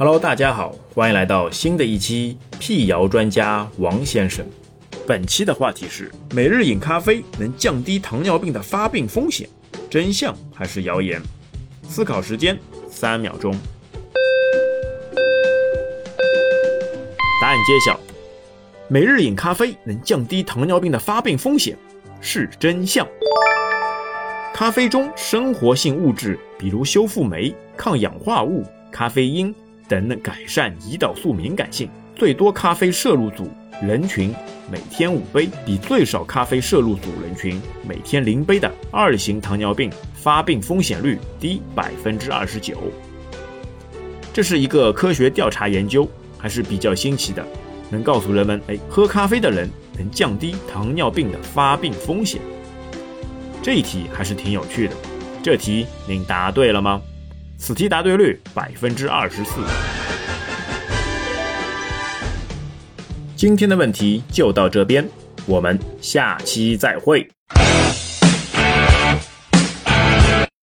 Hello，大家好，欢迎来到新的一期辟谣专家王先生。本期的话题是：每日饮咖啡能降低糖尿病的发病风险，真相还是谣言？思考时间三秒钟。答案揭晓：每日饮咖啡能降低糖尿病的发病风险，是真相。咖啡中生活性物质，比如修复酶、抗氧化物、咖啡因。等等改善胰岛素敏感性，最多咖啡摄入组人群每天五杯，比最少咖啡摄入组人群每天零杯的二型糖尿病发病风险率低百分之二十九。这是一个科学调查研究，还是比较新奇的，能告诉人们，哎，喝咖啡的人能降低糖尿病的发病风险。这一题还是挺有趣的，这题您答对了吗？此题答对率百分之二十四。今天的问题就到这边，我们下期再会。